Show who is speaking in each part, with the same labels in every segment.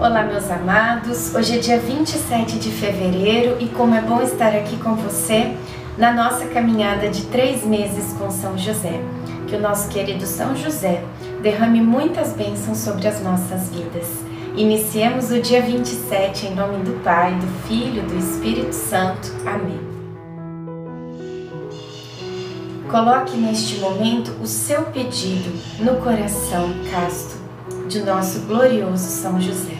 Speaker 1: Olá, meus amados. Hoje é dia 27 de fevereiro e como é bom estar aqui com você na nossa caminhada de três meses com São José. Que o nosso querido São José derrame muitas bênçãos sobre as nossas vidas. Iniciemos o dia 27 em nome do Pai, do Filho, do Espírito Santo. Amém. Coloque neste momento o seu pedido no coração casto de nosso glorioso São José.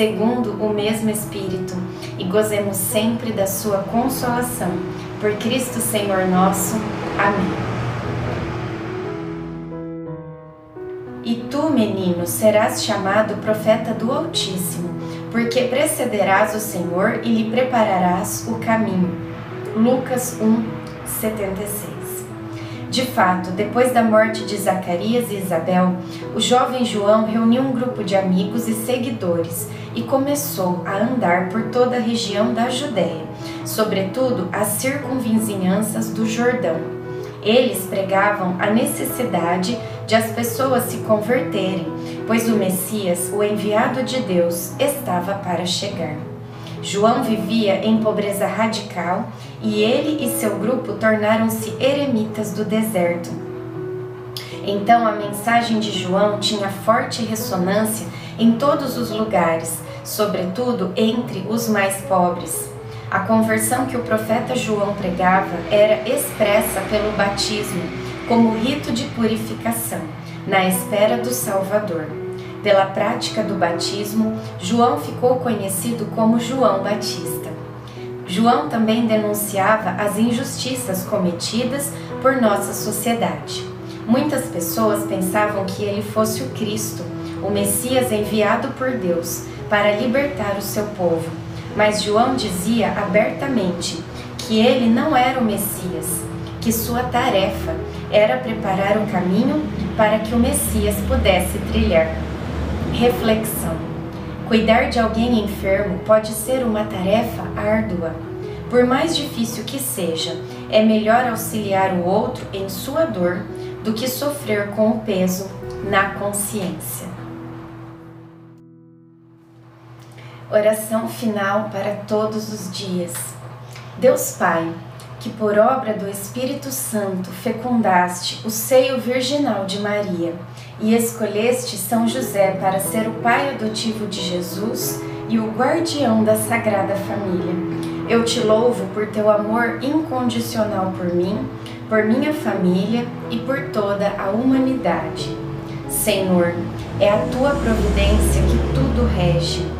Speaker 1: segundo o mesmo Espírito, e gozemos sempre da sua consolação. Por Cristo Senhor nosso. Amém. E tu, menino, serás chamado profeta do Altíssimo, porque precederás o Senhor e lhe prepararás o caminho. Lucas 1, 76 de fato, depois da morte de Zacarias e Isabel, o jovem João reuniu um grupo de amigos e seguidores e começou a andar por toda a região da Judéia, sobretudo as circunvizinhanças do Jordão. Eles pregavam a necessidade de as pessoas se converterem, pois o Messias, o enviado de Deus, estava para chegar. João vivia em pobreza radical e ele e seu grupo tornaram-se eremitas do deserto. Então a mensagem de João tinha forte ressonância em todos os lugares, sobretudo entre os mais pobres. A conversão que o profeta João pregava era expressa pelo batismo, como rito de purificação, na espera do Salvador. Pela prática do batismo, João ficou conhecido como João Batista. João também denunciava as injustiças cometidas por nossa sociedade. Muitas pessoas pensavam que ele fosse o Cristo, o Messias enviado por Deus para libertar o seu povo. Mas João dizia abertamente que ele não era o Messias, que sua tarefa era preparar o caminho para que o Messias pudesse trilhar. Reflexão: Cuidar de alguém enfermo pode ser uma tarefa árdua. Por mais difícil que seja, é melhor auxiliar o outro em sua dor do que sofrer com o peso na consciência. Oração final para todos os dias. Deus Pai, que por obra do Espírito Santo fecundaste o seio virginal de Maria e escolheste São José para ser o pai adotivo de Jesus e o guardião da Sagrada Família. Eu te louvo por teu amor incondicional por mim, por minha família e por toda a humanidade. Senhor, é a tua providência que tudo rege.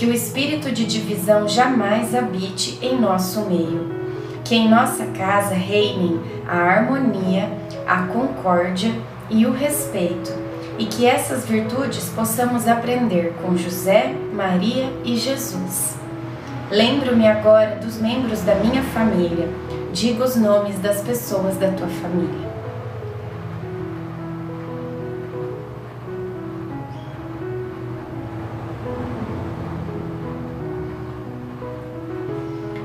Speaker 1: Que o espírito de divisão jamais habite em nosso meio. Que em nossa casa reinem a harmonia, a concórdia e o respeito, e que essas virtudes possamos aprender com José, Maria e Jesus. Lembro-me agora dos membros da minha família. Diga os nomes das pessoas da tua família.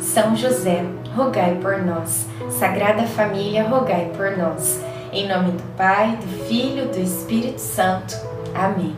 Speaker 1: São José, rogai por nós. Sagrada Família, rogai por nós. Em nome do Pai, do Filho, do Espírito Santo. Amém.